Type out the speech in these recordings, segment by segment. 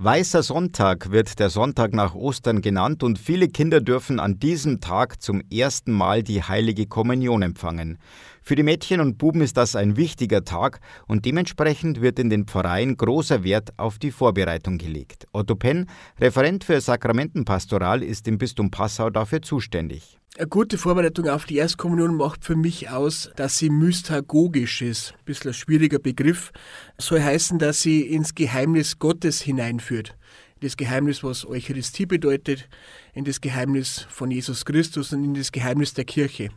Weißer Sonntag wird der Sonntag nach Ostern genannt und viele Kinder dürfen an diesem Tag zum ersten Mal die heilige Kommunion empfangen. Für die Mädchen und Buben ist das ein wichtiger Tag und dementsprechend wird in den Pfarreien großer Wert auf die Vorbereitung gelegt. Otto Penn, Referent für Sakramentenpastoral, ist im Bistum Passau dafür zuständig. Eine gute Vorbereitung auf die Erstkommunion macht für mich aus, dass sie mystagogisch ist. Ein bisschen ein schwieriger Begriff. Soll heißen, dass sie ins Geheimnis Gottes hineinführt. In das Geheimnis, was Eucharistie bedeutet, in das Geheimnis von Jesus Christus und in das Geheimnis der Kirche.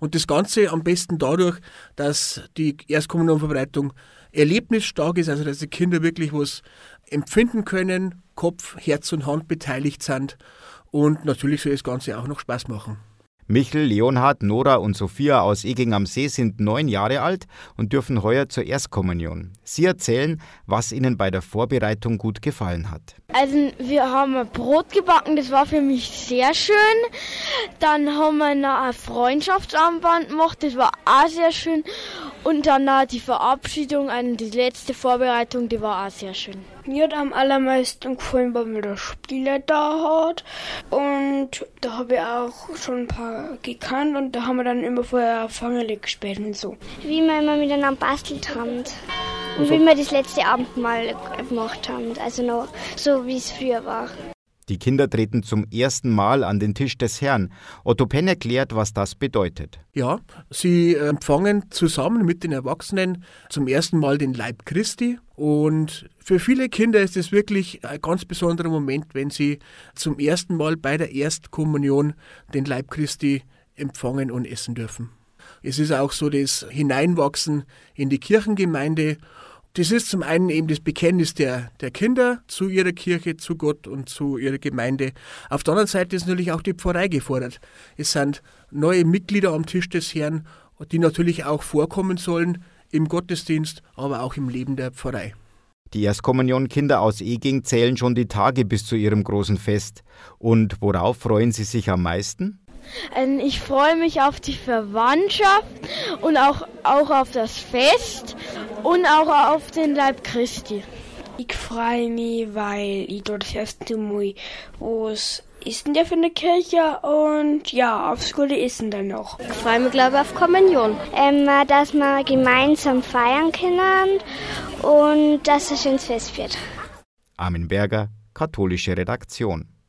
Und das Ganze am besten dadurch, dass die Erstkommunionverbreitung erlebnisstark ist, also dass die Kinder wirklich was empfinden können, Kopf, Herz und Hand beteiligt sind und natürlich soll das Ganze auch noch Spaß machen. Michel, Leonhard, Nora und Sophia aus Eging am See sind neun Jahre alt und dürfen heuer zur Erstkommunion. Sie erzählen, was ihnen bei der Vorbereitung gut gefallen hat. Also wir haben Brot gebacken, das war für mich sehr schön. Dann haben wir noch ein Freundschaftsarmband gemacht, das war auch sehr schön. Und dann die Verabschiedung, die letzte Vorbereitung, die war auch sehr schön. Mir hat am allermeisten gefallen, weil man da Spiele da hat. Und da habe ich auch schon ein paar gekannt und da haben wir dann immer vorher Fangele gespielt und so. Wie wir immer miteinander bastelt haben. Und wie wir das letzte Abendmahl gemacht haben. Also noch so, wie es früher war. Die Kinder treten zum ersten Mal an den Tisch des Herrn. Otto Penn erklärt, was das bedeutet. Ja, sie empfangen zusammen mit den Erwachsenen zum ersten Mal den Leib Christi. Und für viele Kinder ist es wirklich ein ganz besonderer Moment, wenn sie zum ersten Mal bei der Erstkommunion den Leib Christi empfangen und essen dürfen. Es ist auch so das Hineinwachsen in die Kirchengemeinde das ist zum einen eben das Bekenntnis der, der Kinder zu ihrer Kirche, zu Gott und zu ihrer Gemeinde. Auf der anderen Seite ist natürlich auch die Pfarrei gefordert. Es sind neue Mitglieder am Tisch des Herrn, die natürlich auch vorkommen sollen im Gottesdienst, aber auch im Leben der Pfarrei. Die Erstkommunion-Kinder aus Eging zählen schon die Tage bis zu ihrem großen Fest. Und worauf freuen sie sich am meisten? Ähm, ich freue mich auf die Verwandtschaft und auch, auch auf das Fest und auch auf den Leib Christi. Ich freue mich, weil ich dort das erste Mal was essen darf in der Kirche und ja, aufs gute Essen dann noch. Ich freue mich, glaube ich, auf Kommunion. Ähm, dass wir gemeinsam feiern können und dass es schönes Fest wird. Armin Berger, katholische Redaktion.